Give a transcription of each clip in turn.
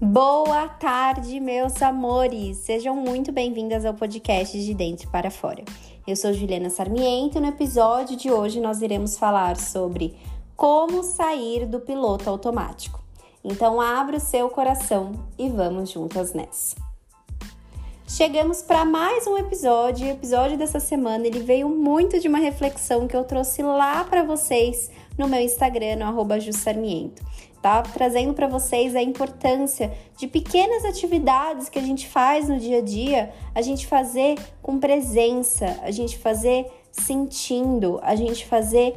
Boa tarde, meus amores! Sejam muito bem-vindas ao podcast de Dentro para Fora. Eu sou Juliana Sarmiento e no episódio de hoje nós iremos falar sobre como sair do piloto automático. Então, abra o seu coração e vamos juntas nessa. Chegamos para mais um episódio. O episódio dessa semana ele veio muito de uma reflexão que eu trouxe lá para vocês no meu Instagram, no Jussarmiento tá trazendo para vocês a importância de pequenas atividades que a gente faz no dia a dia, a gente fazer com presença, a gente fazer sentindo, a gente fazer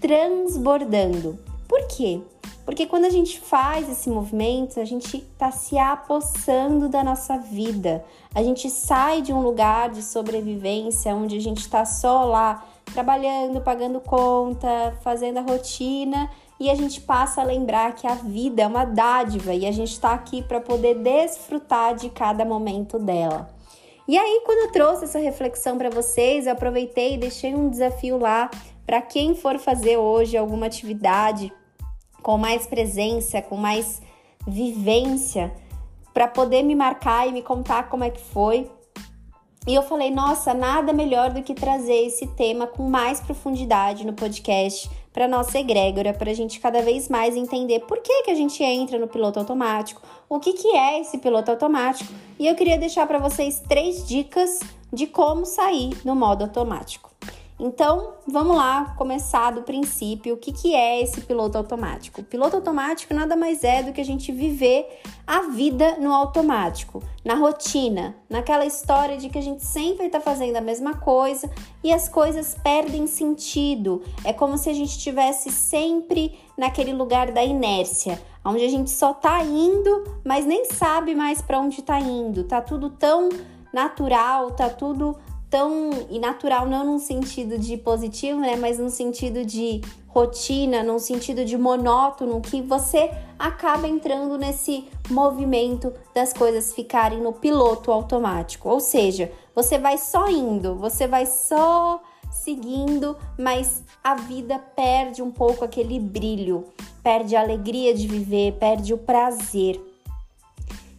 transbordando. Por quê? Porque quando a gente faz esse movimento, a gente está se apossando da nossa vida. A gente sai de um lugar de sobrevivência onde a gente está só lá trabalhando, pagando conta, fazendo a rotina e a gente passa a lembrar que a vida é uma dádiva e a gente está aqui para poder desfrutar de cada momento dela. E aí, quando eu trouxe essa reflexão para vocês, eu aproveitei e deixei um desafio lá para quem for fazer hoje alguma atividade com mais presença, com mais vivência, para poder me marcar e me contar como é que foi. E eu falei, nossa, nada melhor do que trazer esse tema com mais profundidade no podcast para nossa egrégora, para a gente cada vez mais entender por que, que a gente entra no piloto automático, o que, que é esse piloto automático. E eu queria deixar para vocês três dicas de como sair do modo automático. Então, vamos lá começar do princípio. O que, que é esse piloto automático? O piloto automático nada mais é do que a gente viver a vida no automático, na rotina, naquela história de que a gente sempre está fazendo a mesma coisa e as coisas perdem sentido. É como se a gente estivesse sempre naquele lugar da inércia, onde a gente só está indo, mas nem sabe mais para onde está indo. Tá tudo tão natural, tá tudo tão e natural não num sentido de positivo, né, mas no sentido de rotina, num sentido de monótono, que você acaba entrando nesse movimento das coisas ficarem no piloto automático. Ou seja, você vai só indo, você vai só seguindo, mas a vida perde um pouco aquele brilho, perde a alegria de viver, perde o prazer.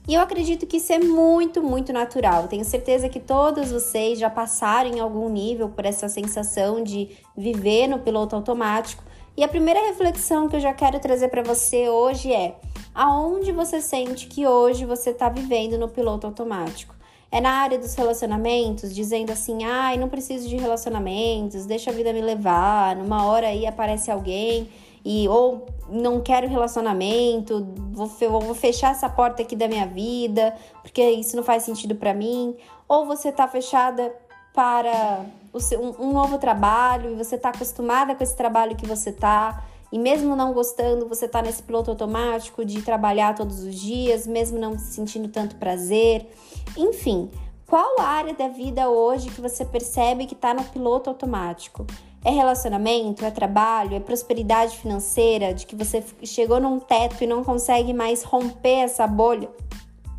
E eu acredito que isso é muito, muito natural. Tenho certeza que todos vocês já passaram em algum nível por essa sensação de viver no piloto automático. E a primeira reflexão que eu já quero trazer para você hoje é: aonde você sente que hoje você está vivendo no piloto automático? É na área dos relacionamentos, dizendo assim: ai, não preciso de relacionamentos, deixa a vida me levar, numa hora aí aparece alguém e ou não quero relacionamento, vou, vou fechar essa porta aqui da minha vida, porque isso não faz sentido para mim, ou você tá fechada para seu, um, um, novo trabalho e você tá acostumada com esse trabalho que você tá, e mesmo não gostando, você tá nesse piloto automático de trabalhar todos os dias, mesmo não sentindo tanto prazer. Enfim, qual área da vida hoje que você percebe que tá no piloto automático? É relacionamento, é trabalho, é prosperidade financeira, de que você chegou num teto e não consegue mais romper essa bolha,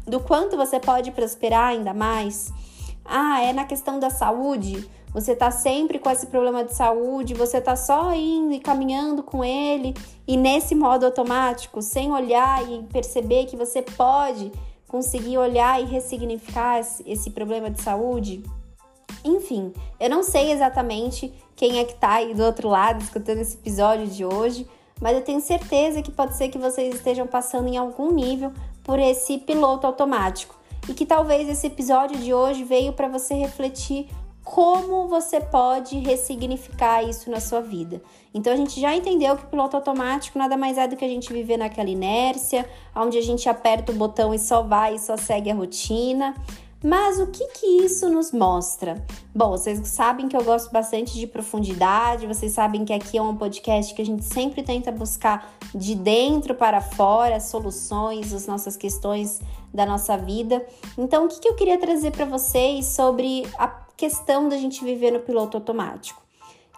do quanto você pode prosperar ainda mais. Ah, é na questão da saúde, você tá sempre com esse problema de saúde, você tá só indo e caminhando com ele? E nesse modo automático, sem olhar e perceber que você pode conseguir olhar e ressignificar esse problema de saúde. Enfim, eu não sei exatamente quem é que tá aí do outro lado escutando esse episódio de hoje, mas eu tenho certeza que pode ser que vocês estejam passando em algum nível por esse piloto automático e que talvez esse episódio de hoje veio para você refletir como você pode ressignificar isso na sua vida. Então a gente já entendeu que piloto automático nada mais é do que a gente viver naquela inércia, onde a gente aperta o botão e só vai e só segue a rotina. Mas o que que isso nos mostra? Bom, vocês sabem que eu gosto bastante de profundidade, vocês sabem que aqui é um podcast que a gente sempre tenta buscar de dentro para fora soluções, as nossas questões da nossa vida. Então, o que, que eu queria trazer para vocês sobre a questão da gente viver no piloto automático?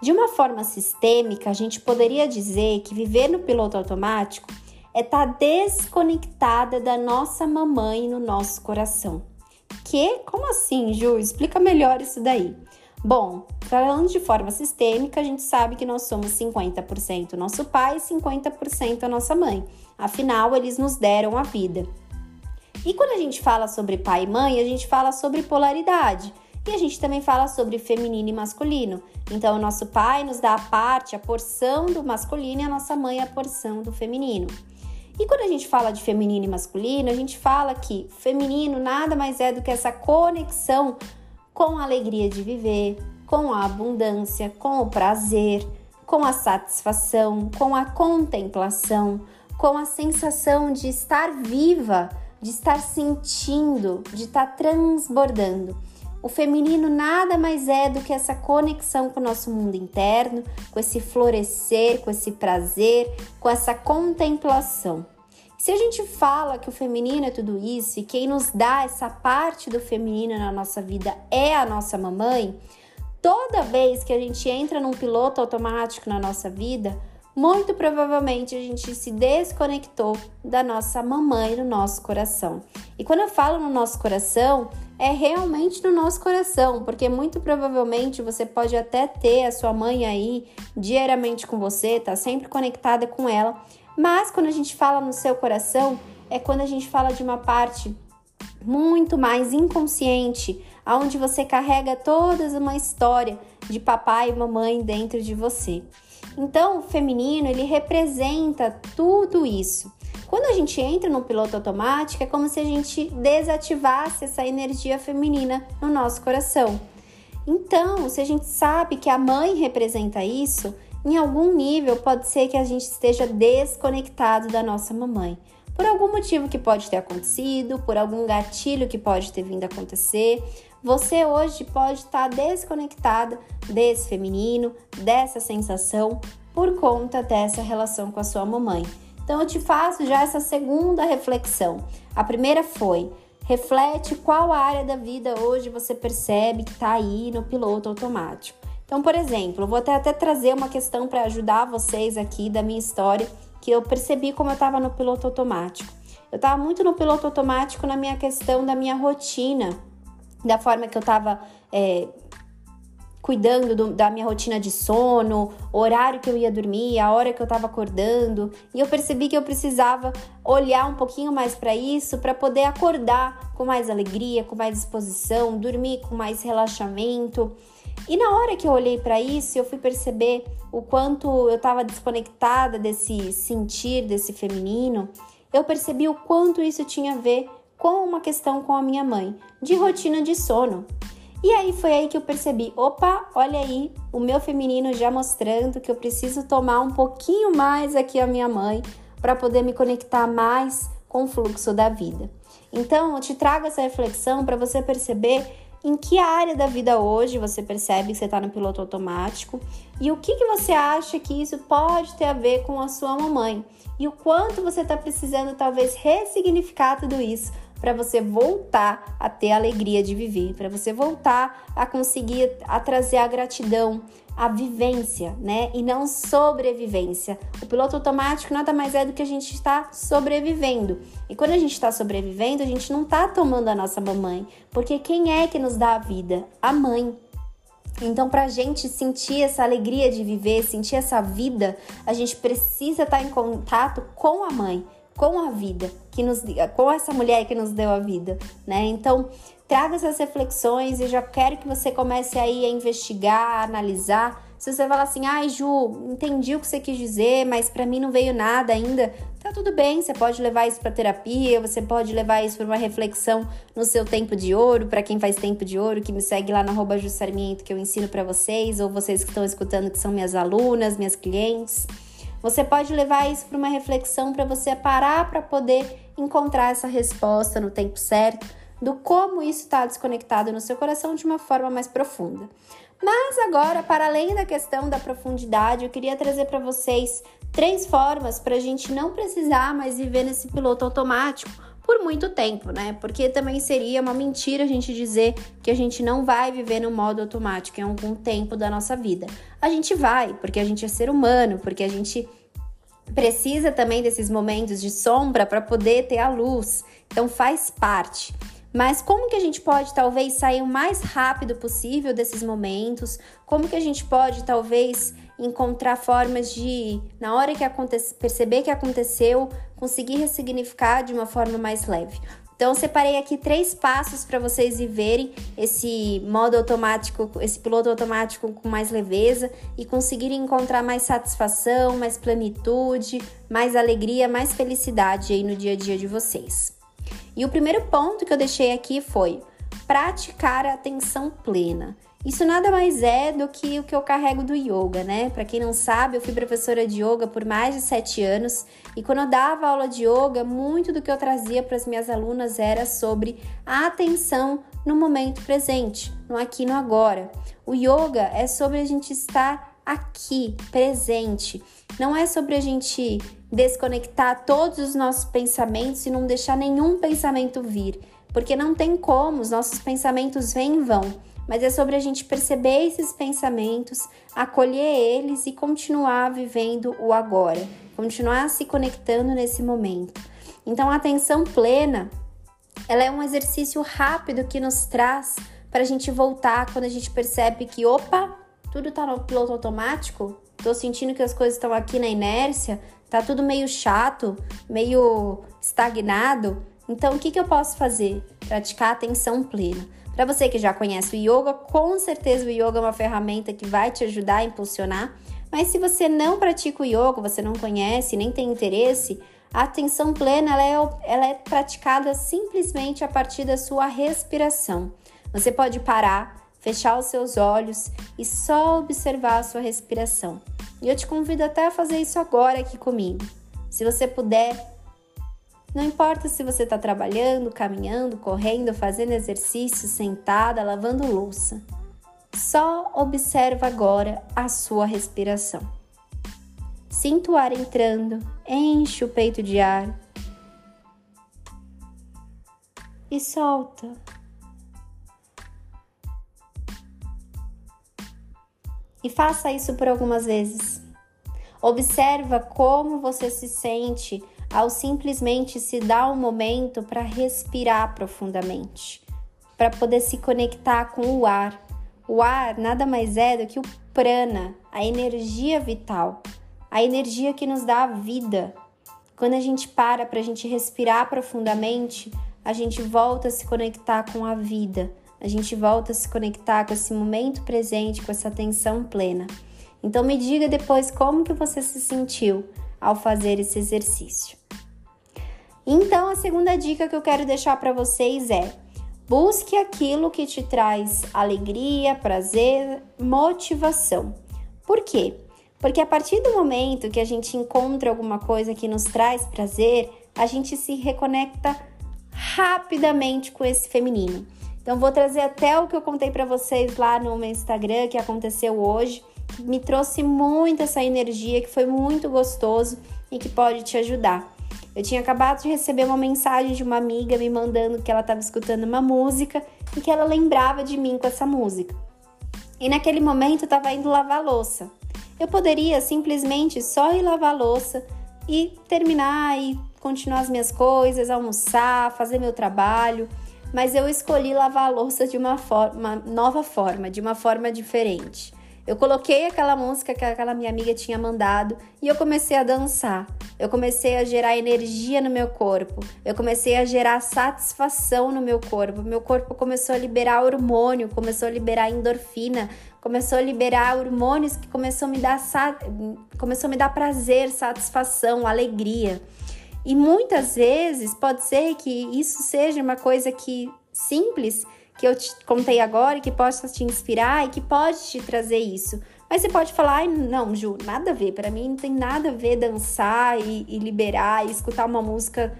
De uma forma sistêmica, a gente poderia dizer que viver no piloto automático é estar tá desconectada da nossa mamãe no nosso coração. Que? Como assim, Ju? Explica melhor isso daí. Bom, falando de forma sistêmica, a gente sabe que nós somos 50% nosso pai e 50% a nossa mãe. Afinal, eles nos deram a vida. E quando a gente fala sobre pai e mãe, a gente fala sobre polaridade. E a gente também fala sobre feminino e masculino. Então, o nosso pai nos dá a parte, a porção do masculino e a nossa mãe a porção do feminino. E quando a gente fala de feminino e masculino, a gente fala que feminino nada mais é do que essa conexão com a alegria de viver, com a abundância, com o prazer, com a satisfação, com a contemplação, com a sensação de estar viva, de estar sentindo, de estar transbordando. O feminino nada mais é do que essa conexão com o nosso mundo interno, com esse florescer, com esse prazer, com essa contemplação. Se a gente fala que o feminino é tudo isso e quem nos dá essa parte do feminino na nossa vida é a nossa mamãe, toda vez que a gente entra num piloto automático na nossa vida, muito provavelmente a gente se desconectou da nossa mamãe no nosso coração. E quando eu falo no nosso coração, é realmente no nosso coração, porque muito provavelmente você pode até ter a sua mãe aí diariamente com você, tá sempre conectada com ela, mas quando a gente fala no seu coração, é quando a gente fala de uma parte muito mais inconsciente, aonde você carrega toda uma história de papai e mamãe dentro de você. Então, o feminino, ele representa tudo isso. Quando a gente entra no piloto automático, é como se a gente desativasse essa energia feminina no nosso coração. Então, se a gente sabe que a mãe representa isso, em algum nível pode ser que a gente esteja desconectado da nossa mamãe. Por algum motivo que pode ter acontecido, por algum gatilho que pode ter vindo a acontecer, você hoje pode estar desconectada desse feminino, dessa sensação, por conta dessa relação com a sua mamãe. Então eu te faço já essa segunda reflexão. A primeira foi: reflete qual área da vida hoje você percebe que está aí no piloto automático. Então, por exemplo, eu vou até, até trazer uma questão para ajudar vocês aqui da minha história, que eu percebi como eu estava no piloto automático. Eu estava muito no piloto automático na minha questão da minha rotina da forma que eu estava é, cuidando do, da minha rotina de sono, horário que eu ia dormir, a hora que eu estava acordando, e eu percebi que eu precisava olhar um pouquinho mais para isso para poder acordar com mais alegria, com mais disposição, dormir com mais relaxamento. E na hora que eu olhei para isso, eu fui perceber o quanto eu estava desconectada desse sentir desse feminino. Eu percebi o quanto isso tinha a ver com uma questão com a minha mãe, de rotina de sono. E aí foi aí que eu percebi, opa, olha aí, o meu feminino já mostrando que eu preciso tomar um pouquinho mais aqui a minha mãe para poder me conectar mais com o fluxo da vida. Então, eu te trago essa reflexão para você perceber em que área da vida hoje você percebe que você está no piloto automático e o que, que você acha que isso pode ter a ver com a sua mamãe e o quanto você está precisando talvez ressignificar tudo isso para você voltar a ter a alegria de viver, para você voltar a conseguir a trazer a gratidão, a vivência, né? E não sobrevivência. O piloto automático nada mais é do que a gente está sobrevivendo. E quando a gente está sobrevivendo, a gente não está tomando a nossa mamãe, porque quem é que nos dá a vida? A mãe. Então, para a gente sentir essa alegria de viver, sentir essa vida, a gente precisa estar tá em contato com a mãe com a vida, que nos com essa mulher que nos deu a vida, né? Então, traga essas reflexões e já quero que você comece aí a investigar, a analisar. Se você falar assim, ai Ju, entendi o que você quis dizer, mas para mim não veio nada ainda, tá tudo bem, você pode levar isso para terapia, você pode levar isso para uma reflexão no seu tempo de ouro, para quem faz tempo de ouro, que me segue lá no arroba que eu ensino para vocês, ou vocês que estão escutando que são minhas alunas, minhas clientes. Você pode levar isso para uma reflexão para você parar para poder encontrar essa resposta no tempo certo do como isso está desconectado no seu coração de uma forma mais profunda. Mas agora, para além da questão da profundidade, eu queria trazer para vocês três formas para a gente não precisar mais viver nesse piloto automático por muito tempo, né? Porque também seria uma mentira a gente dizer que a gente não vai viver no modo automático em algum tempo da nossa vida. A gente vai, porque a gente é ser humano, porque a gente precisa também desses momentos de sombra para poder ter a luz. Então faz parte. Mas como que a gente pode talvez sair o mais rápido possível desses momentos? Como que a gente pode talvez encontrar formas de, na hora que acontece, perceber que aconteceu, conseguir ressignificar de uma forma mais leve. Então, separei aqui três passos para vocês viverem esse modo automático, esse piloto automático com mais leveza e conseguirem encontrar mais satisfação, mais plenitude, mais alegria, mais felicidade aí no dia a dia de vocês. E o primeiro ponto que eu deixei aqui foi praticar a atenção plena. Isso nada mais é do que o que eu carrego do yoga, né? Para quem não sabe, eu fui professora de yoga por mais de sete anos e quando eu dava aula de yoga, muito do que eu trazia para as minhas alunas era sobre a atenção no momento presente, no aqui no agora. O yoga é sobre a gente estar aqui, presente. Não é sobre a gente desconectar todos os nossos pensamentos e não deixar nenhum pensamento vir, porque não tem como, os nossos pensamentos vêm e vão mas é sobre a gente perceber esses pensamentos, acolher eles e continuar vivendo o agora, continuar se conectando nesse momento. Então, a atenção plena, ela é um exercício rápido que nos traz para a gente voltar quando a gente percebe que, opa, tudo está no piloto automático, estou sentindo que as coisas estão aqui na inércia, tá tudo meio chato, meio estagnado. Então, o que, que eu posso fazer? Praticar atenção plena. Para você que já conhece o yoga, com certeza o yoga é uma ferramenta que vai te ajudar a impulsionar. Mas se você não pratica o yoga, você não conhece, nem tem interesse, a atenção plena ela é, ela é praticada simplesmente a partir da sua respiração. Você pode parar, fechar os seus olhos e só observar a sua respiração. E eu te convido até a fazer isso agora aqui comigo. Se você puder, não importa se você está trabalhando, caminhando, correndo, fazendo exercício, sentada, lavando louça. Só observa agora a sua respiração. Sinta o ar entrando, enche o peito de ar e solta. E faça isso por algumas vezes. Observa como você se sente ao simplesmente se dar um momento para respirar profundamente, para poder se conectar com o ar. O ar nada mais é do que o prana, a energia vital, a energia que nos dá a vida. Quando a gente para para a gente respirar profundamente, a gente volta a se conectar com a vida, a gente volta a se conectar com esse momento presente, com essa atenção plena. Então me diga depois como que você se sentiu ao fazer esse exercício. Então, a segunda dica que eu quero deixar para vocês é: busque aquilo que te traz alegria, prazer, motivação. Por quê? Porque a partir do momento que a gente encontra alguma coisa que nos traz prazer, a gente se reconecta rapidamente com esse feminino. Então vou trazer até o que eu contei para vocês lá no meu Instagram que aconteceu hoje, me trouxe muito essa energia, que foi muito gostoso e que pode te ajudar. Eu tinha acabado de receber uma mensagem de uma amiga me mandando que ela estava escutando uma música e que ela lembrava de mim com essa música. E naquele momento eu estava indo lavar louça. Eu poderia simplesmente só ir lavar louça e terminar e continuar as minhas coisas, almoçar, fazer meu trabalho, mas eu escolhi lavar a louça de uma, forma, nova forma, de uma forma diferente. Eu coloquei aquela música que aquela minha amiga tinha mandado e eu comecei a dançar. Eu comecei a gerar energia no meu corpo. Eu comecei a gerar satisfação no meu corpo. Meu corpo começou a liberar hormônio, começou a liberar endorfina, começou a liberar hormônios que começou a me dar começou a me dar prazer, satisfação, alegria. E muitas vezes pode ser que isso seja uma coisa que simples, que eu te contei agora, que possa te inspirar e que pode te trazer isso. Mas você pode falar, não, Ju, nada a ver. Para mim não tem nada a ver dançar e, e liberar e escutar uma música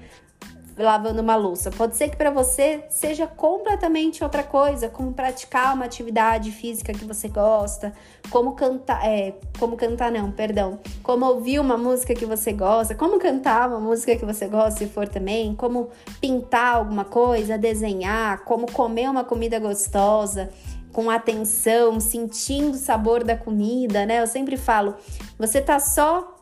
lavando uma louça. Pode ser que para você seja completamente outra coisa, como praticar uma atividade física que você gosta, como cantar, é, como cantar não, perdão, como ouvir uma música que você gosta, como cantar uma música que você gosta se for também, como pintar alguma coisa, desenhar, como comer uma comida gostosa com atenção, sentindo o sabor da comida, né? Eu sempre falo, você tá só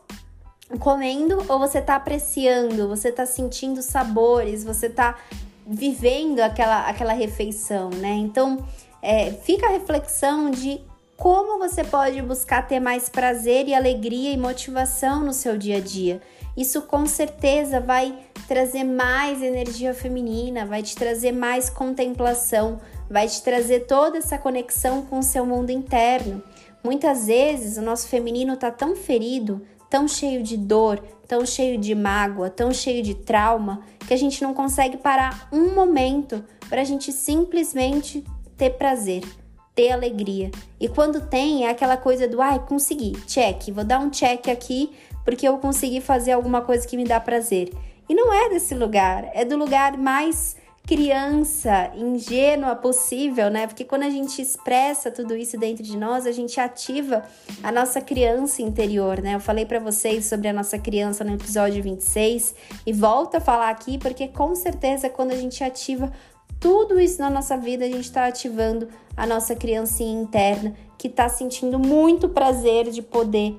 comendo ou você está apreciando, você está sentindo sabores, você está vivendo aquela, aquela refeição, né? Então, é, fica a reflexão de como você pode buscar ter mais prazer e alegria e motivação no seu dia a dia. Isso com certeza vai trazer mais energia feminina, vai te trazer mais contemplação, vai te trazer toda essa conexão com o seu mundo interno. Muitas vezes o nosso feminino está tão ferido, tão cheio de dor, tão cheio de mágoa, tão cheio de trauma, que a gente não consegue parar um momento para a gente simplesmente ter prazer, ter alegria. E quando tem, é aquela coisa do ai, consegui, check, vou dar um check aqui porque eu consegui fazer alguma coisa que me dá prazer. E não é desse lugar, é do lugar mais criança, ingênua possível, né? Porque quando a gente expressa tudo isso dentro de nós, a gente ativa a nossa criança interior, né? Eu falei para vocês sobre a nossa criança no episódio 26 e volto a falar aqui porque com certeza quando a gente ativa tudo isso na nossa vida, a gente está ativando a nossa criancinha interna que está sentindo muito prazer de poder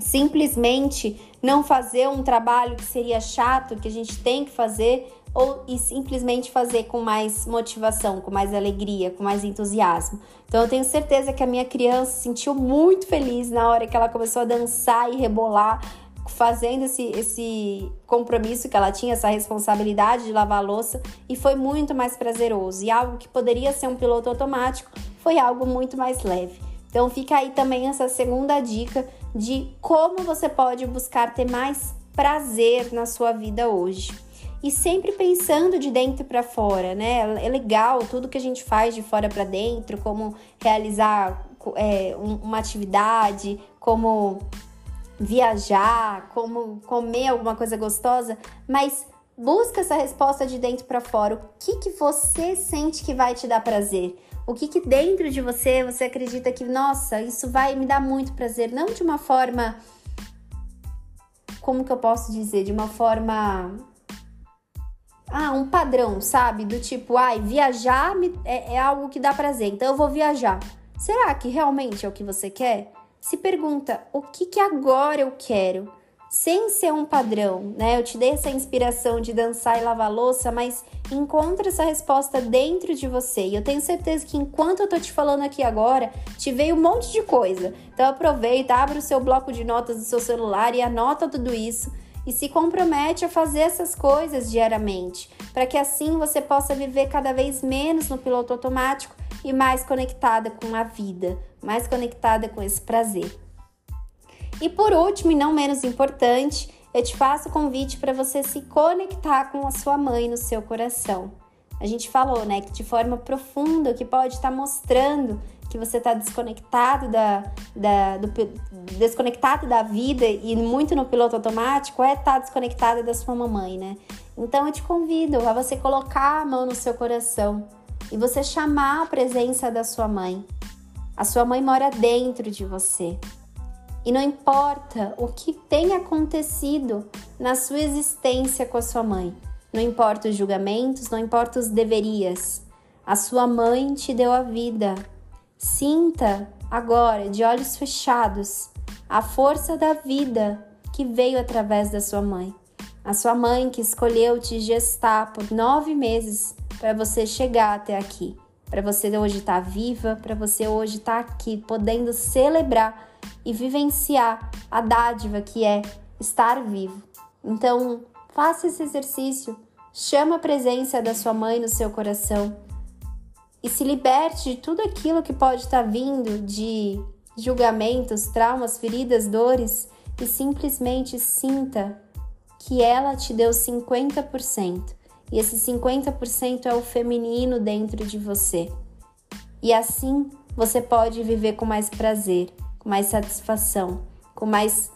simplesmente não fazer um trabalho que seria chato, que a gente tem que fazer, ou e simplesmente fazer com mais motivação, com mais alegria, com mais entusiasmo. Então eu tenho certeza que a minha criança se sentiu muito feliz na hora que ela começou a dançar e rebolar, fazendo esse, esse compromisso que ela tinha, essa responsabilidade de lavar a louça, e foi muito mais prazeroso. E algo que poderia ser um piloto automático foi algo muito mais leve. Então fica aí também essa segunda dica de como você pode buscar ter mais prazer na sua vida hoje. E sempre pensando de dentro para fora, né? É legal tudo que a gente faz de fora para dentro, como realizar é, uma atividade, como viajar, como comer alguma coisa gostosa, mas busca essa resposta de dentro para fora. O que, que você sente que vai te dar prazer? O que, que dentro de você você acredita que, nossa, isso vai me dar muito prazer? Não de uma forma. Como que eu posso dizer? De uma forma. Ah, um padrão, sabe? Do tipo, ai, viajar é, é algo que dá prazer, então eu vou viajar. Será que realmente é o que você quer? Se pergunta, o que, que agora eu quero? sem ser um padrão, né? Eu te dei essa inspiração de dançar e lavar louça, mas encontra essa resposta dentro de você. E eu tenho certeza que enquanto eu tô te falando aqui agora, te veio um monte de coisa. Então aproveita, abre o seu bloco de notas do seu celular e anota tudo isso e se compromete a fazer essas coisas diariamente, para que assim você possa viver cada vez menos no piloto automático e mais conectada com a vida, mais conectada com esse prazer. E por último, e não menos importante, eu te faço o convite para você se conectar com a sua mãe no seu coração. A gente falou, né, que de forma profunda, que pode estar tá mostrando que você está desconectado da, da do, desconectado da vida e muito no piloto automático é estar tá desconectada da sua mamãe, né? Então eu te convido a você colocar a mão no seu coração e você chamar a presença da sua mãe. A sua mãe mora dentro de você. E não importa o que tenha acontecido na sua existência com a sua mãe, não importa os julgamentos, não importa os deverias. A sua mãe te deu a vida. Sinta agora, de olhos fechados, a força da vida que veio através da sua mãe. A sua mãe que escolheu te gestar por nove meses para você chegar até aqui, para você hoje estar tá viva, para você hoje estar tá aqui podendo celebrar e vivenciar a dádiva que é estar vivo. Então, faça esse exercício, chama a presença da sua mãe no seu coração e se liberte de tudo aquilo que pode estar vindo de julgamentos, traumas, feridas, dores e simplesmente sinta que ela te deu 50% e esse 50% é o feminino dentro de você. E assim você pode viver com mais prazer, com mais satisfação, com mais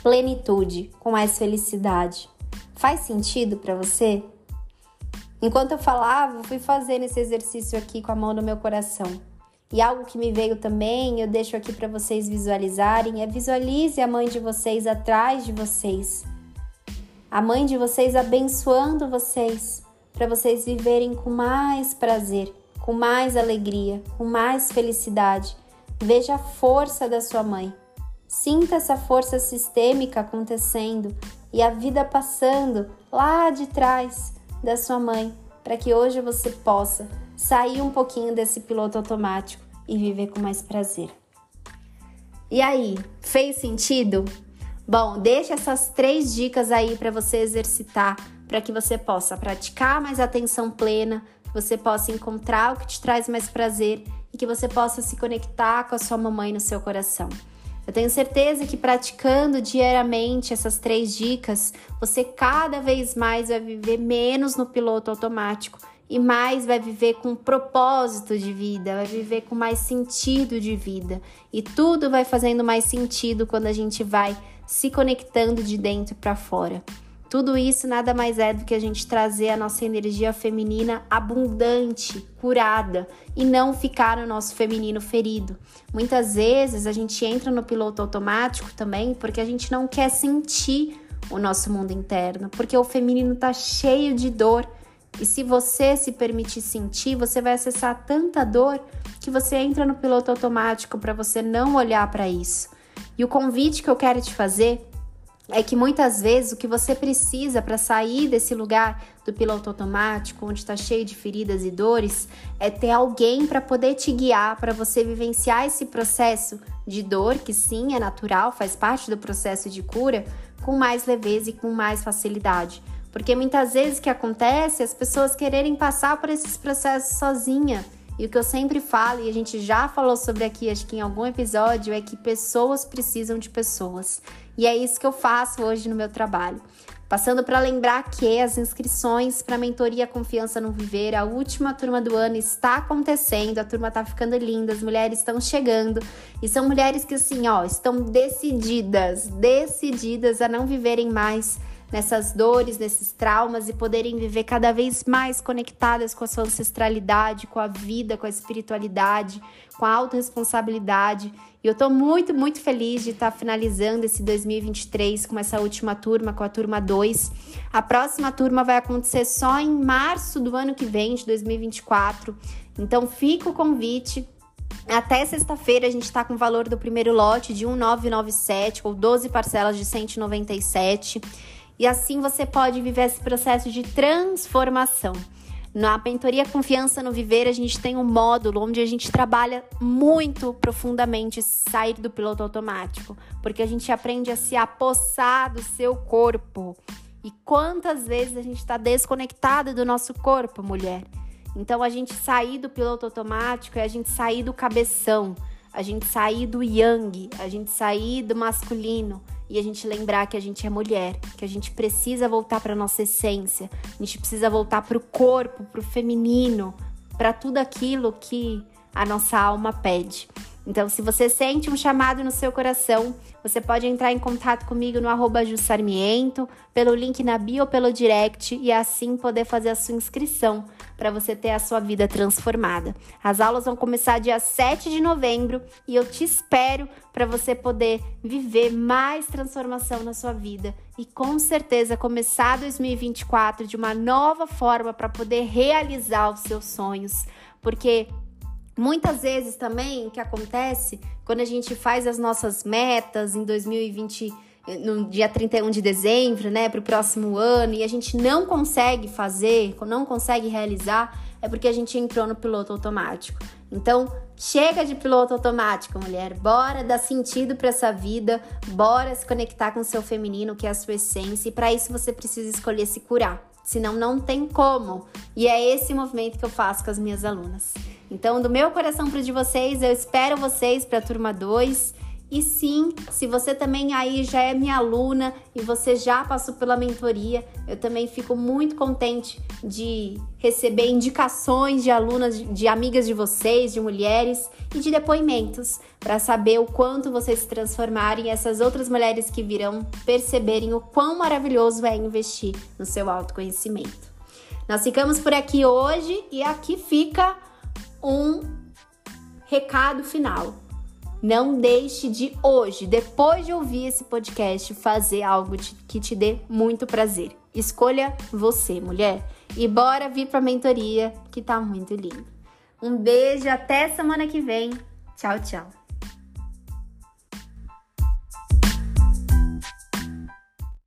plenitude, com mais felicidade. Faz sentido para você? Enquanto eu falava, fui fazendo esse exercício aqui com a mão no meu coração. E algo que me veio também, eu deixo aqui para vocês visualizarem, é visualize a mãe de vocês atrás de vocês. A mãe de vocês abençoando vocês, para vocês viverem com mais prazer, com mais alegria, com mais felicidade, Veja a força da sua mãe. Sinta essa força sistêmica acontecendo e a vida passando lá de trás da sua mãe, para que hoje você possa sair um pouquinho desse piloto automático e viver com mais prazer. E aí, fez sentido? Bom, deixa essas três dicas aí para você exercitar, para que você possa praticar mais atenção plena, que você possa encontrar o que te traz mais prazer e que você possa se conectar com a sua mamãe no seu coração. Eu tenho certeza que praticando diariamente essas três dicas, você cada vez mais vai viver menos no piloto automático e mais vai viver com propósito de vida, vai viver com mais sentido de vida. E tudo vai fazendo mais sentido quando a gente vai se conectando de dentro para fora. Tudo isso nada mais é do que a gente trazer a nossa energia feminina abundante, curada e não ficar no nosso feminino ferido. Muitas vezes a gente entra no piloto automático também porque a gente não quer sentir o nosso mundo interno, porque o feminino tá cheio de dor. E se você se permitir sentir, você vai acessar tanta dor que você entra no piloto automático para você não olhar para isso. E o convite que eu quero te fazer é que muitas vezes o que você precisa para sair desse lugar do piloto automático, onde está cheio de feridas e dores, é ter alguém para poder te guiar, para você vivenciar esse processo de dor, que sim é natural, faz parte do processo de cura, com mais leveza e com mais facilidade. Porque muitas vezes o que acontece é as pessoas quererem passar por esses processos sozinha e o que eu sempre falo, e a gente já falou sobre aqui, acho que em algum episódio, é que pessoas precisam de pessoas. E é isso que eu faço hoje no meu trabalho. Passando para lembrar que as inscrições para a mentoria Confiança no Viver, a última turma do ano está acontecendo, a turma está ficando linda, as mulheres estão chegando e são mulheres que assim, ó, estão decididas, decididas a não viverem mais nessas dores, nesses traumas e poderem viver cada vez mais conectadas com a sua ancestralidade, com a vida, com a espiritualidade, com a autorresponsabilidade. E eu tô muito, muito feliz de estar tá finalizando esse 2023 com essa última turma, com a turma 2. A próxima turma vai acontecer só em março do ano que vem, de 2024. Então fica o convite até sexta-feira a gente está com o valor do primeiro lote de 1997 ou 12 parcelas de 197. E assim você pode viver esse processo de transformação. Na mentoria Confiança no Viver, a gente tem um módulo onde a gente trabalha muito profundamente sair do piloto automático, porque a gente aprende a se apossar do seu corpo. E quantas vezes a gente está desconectada do nosso corpo, mulher? Então, a gente sair do piloto automático é a gente sair do cabeção, a gente sair do yang, a gente sair do masculino e a gente lembrar que a gente é mulher, que a gente precisa voltar para nossa essência, a gente precisa voltar para o corpo, para o feminino, para tudo aquilo que a nossa alma pede. Então, se você sente um chamado no seu coração, você pode entrar em contato comigo no arroba Jussarmiento, pelo link na bio ou pelo direct e assim poder fazer a sua inscrição para você ter a sua vida transformada. As aulas vão começar dia 7 de novembro e eu te espero para você poder viver mais transformação na sua vida e com certeza começar 2024 de uma nova forma para poder realizar os seus sonhos, porque Muitas vezes também o que acontece quando a gente faz as nossas metas em 2020, no dia 31 de dezembro, né, para o próximo ano, e a gente não consegue fazer, não consegue realizar, é porque a gente entrou no piloto automático. Então, chega de piloto automático, mulher. Bora dar sentido para essa vida, bora se conectar com o seu feminino, que é a sua essência, e para isso você precisa escolher se curar. Senão não tem como. E é esse movimento que eu faço com as minhas alunas. Então, do meu coração para de vocês, eu espero vocês para a turma 2. E sim, se você também aí já é minha aluna e você já passou pela mentoria, eu também fico muito contente de receber indicações de alunas, de amigas de vocês, de mulheres e de depoimentos para saber o quanto vocês se transformarem e essas outras mulheres que virão perceberem o quão maravilhoso é investir no seu autoconhecimento. Nós ficamos por aqui hoje e aqui fica um recado final. Não deixe de hoje, depois de ouvir esse podcast, fazer algo que te dê muito prazer. Escolha você, mulher. E bora vir para a mentoria, que tá muito lindo. Um beijo, até semana que vem. Tchau, tchau.